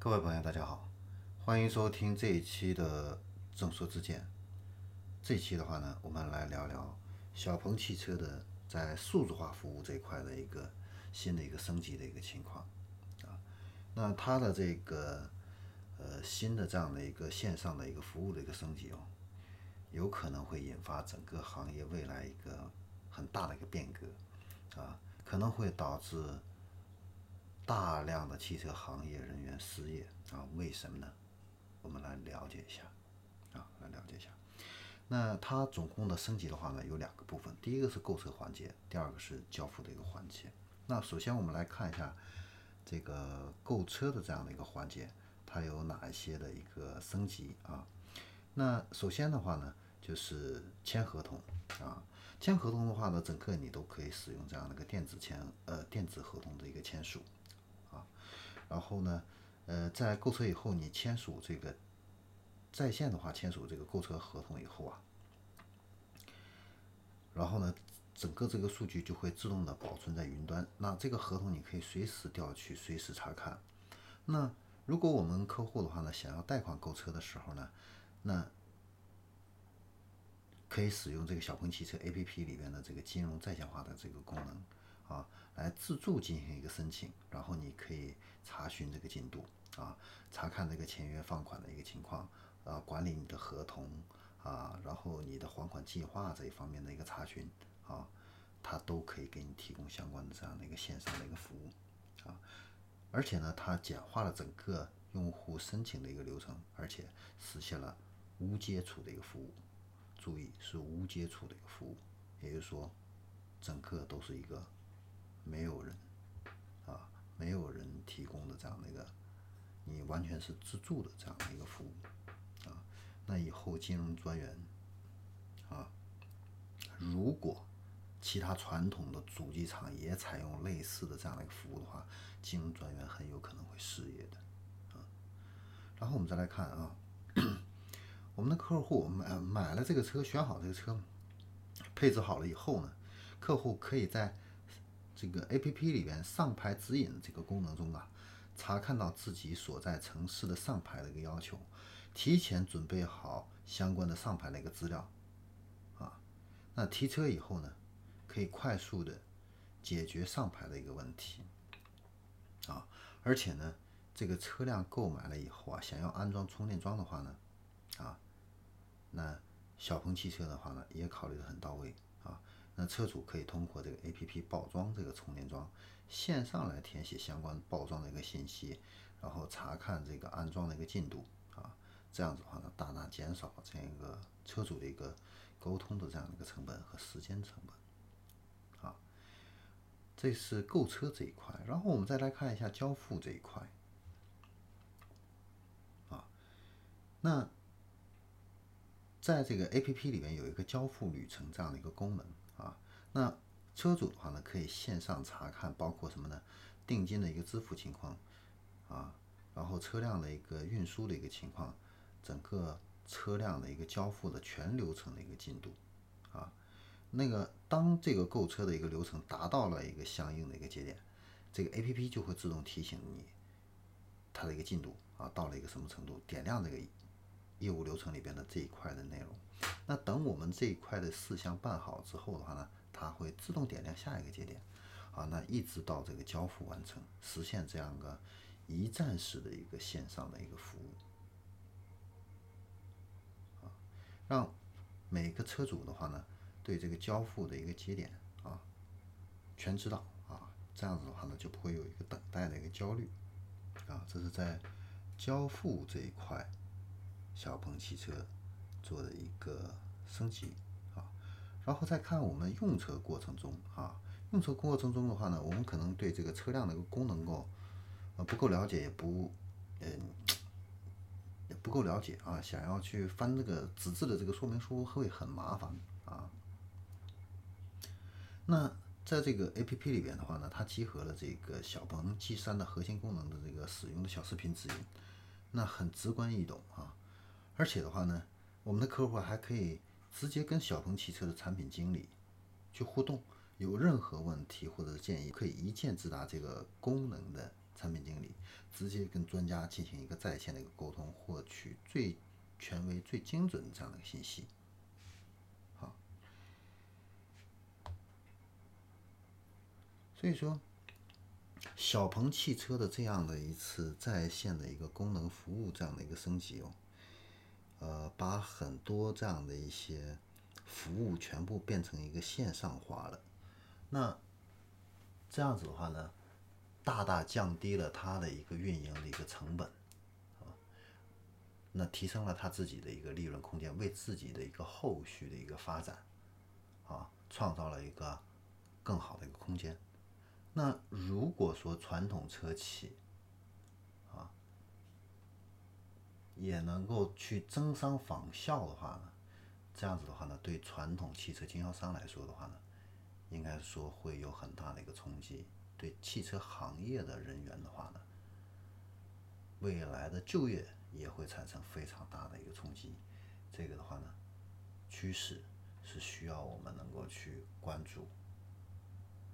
各位朋友，大家好，欢迎收听这一期的正说之见。这一期的话呢，我们来聊聊小鹏汽车的在数字化服务这一块的一个新的一个升级的一个情况啊。那它的这个呃新的这样的一个线上的一个服务的一个升级哦，有可能会引发整个行业未来一个很大的一个变革啊，可能会导致。大量的汽车行业人员失业啊？为什么呢？我们来了解一下啊，来了解一下。那它总共的升级的话呢，有两个部分，第一个是购车环节，第二个是交付的一个环节。那首先我们来看一下这个购车的这样的一个环节，它有哪一些的一个升级啊？那首先的话呢，就是签合同啊，签合同的话呢，整个你都可以使用这样的一个电子签呃电子合同的一个签署。然后呢，呃，在购车以后，你签署这个在线的话，签署这个购车合同以后啊，然后呢，整个这个数据就会自动的保存在云端。那这个合同你可以随时调取，随时查看。那如果我们客户的话呢，想要贷款购车的时候呢，那可以使用这个小鹏汽车 APP 里边的这个金融在线化的这个功能。啊，来自助进行一个申请，然后你可以查询这个进度啊，查看这个签约放款的一个情况啊，管理你的合同啊，然后你的还款计划这一方面的一个查询啊，它都可以给你提供相关的这样的一个线上的一个服务啊，而且呢，它简化了整个用户申请的一个流程，而且实现了无接触的一个服务，注意是无接触的一个服务，也就是说，整个都是一个。没有人，啊，没有人提供的这样的一个，你完全是自助的这样的一个服务，啊，那以后金融专员，啊，如果其他传统的主机厂也采用类似的这样的一个服务的话，金融专员很有可能会失业的，啊，然后我们再来看啊，我们的客户买买了这个车，选好这个车，配置好了以后呢，客户可以在这个 A P P 里边上牌指引这个功能中啊，查看到自己所在城市的上牌的一个要求，提前准备好相关的上牌的一个资料，啊，那提车以后呢，可以快速的解决上牌的一个问题，啊，而且呢，这个车辆购买了以后啊，想要安装充电桩的话呢，啊，那小鹏汽车的话呢，也考虑的很到位啊。那车主可以通过这个 A P P 报装这个充电桩，线上来填写相关报装的一个信息，然后查看这个安装的一个进度啊，这样子的话呢，大大减少这样一个车主的一个沟通的这样的一个成本和时间成本啊。这是购车这一块，然后我们再来看一下交付这一块啊。那在这个 A P P 里面有一个交付旅程这样的一个功能。啊那车主的话呢，可以线上查看，包括什么呢？定金的一个支付情况，啊，然后车辆的一个运输的一个情况，整个车辆的一个交付的全流程的一个进度，啊，那个当这个购车的一个流程达到了一个相应的一个节点，这个 A P P 就会自动提醒你它的一个进度啊，到了一个什么程度，点亮这个业务流程里边的这一块的内容。那等我们这一块的事项办好之后的话呢？它会自动点亮下一个节点，啊，那一直到这个交付完成，实现这样个一站式的一个线上的一个服务，啊，让每个车主的话呢，对这个交付的一个节点啊，全知道啊，这样子的话呢，就不会有一个等待的一个焦虑，啊，这是在交付这一块，小鹏汽车做的一个升级啊。然后再看我们用车过程中啊，用车过程中的话呢，我们可能对这个车辆的一个功能够呃不够了解，也不嗯也不够了解啊，想要去翻这个纸质的这个说明书会很麻烦啊。那在这个 A P P 里边的话呢，它集合了这个小鹏 G 三的核心功能的这个使用的小视频指引，那很直观易懂啊，而且的话呢，我们的客户还可以。直接跟小鹏汽车的产品经理去互动，有任何问题或者建议，可以一键直达这个功能的产品经理，直接跟专家进行一个在线的一个沟通，获取最权威、最精准的这样的一个信息。好，所以说，小鹏汽车的这样的一次在线的一个功能服务这样的一个升级哦，呃，把很多这样的一些服务全部变成一个线上化了。那这样子的话呢，大大降低了它的一个运营的一个成本，啊，那提升了他自己的一个利润空间，为自己的一个后续的一个发展，啊，创造了一个更好的一个空间。那如果说传统车企，啊，也能够去增商仿效的话呢，这样子的话呢，对传统汽车经销商来说的话呢，应该说会有很大的一个冲击，对汽车行业的人员的话呢，未来的就业也会产生非常大的一个冲击。这个的话呢，趋势是需要我们能够去关注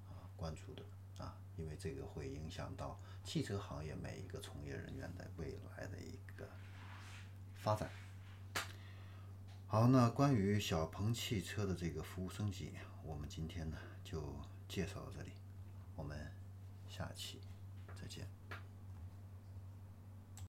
啊，关注的啊，因为这个会影响到汽车行业每一个从业人员的未来的一个发展。好，那关于小鹏汽车的这个服务升级，我们今天呢就介绍到这里，我们下期再见。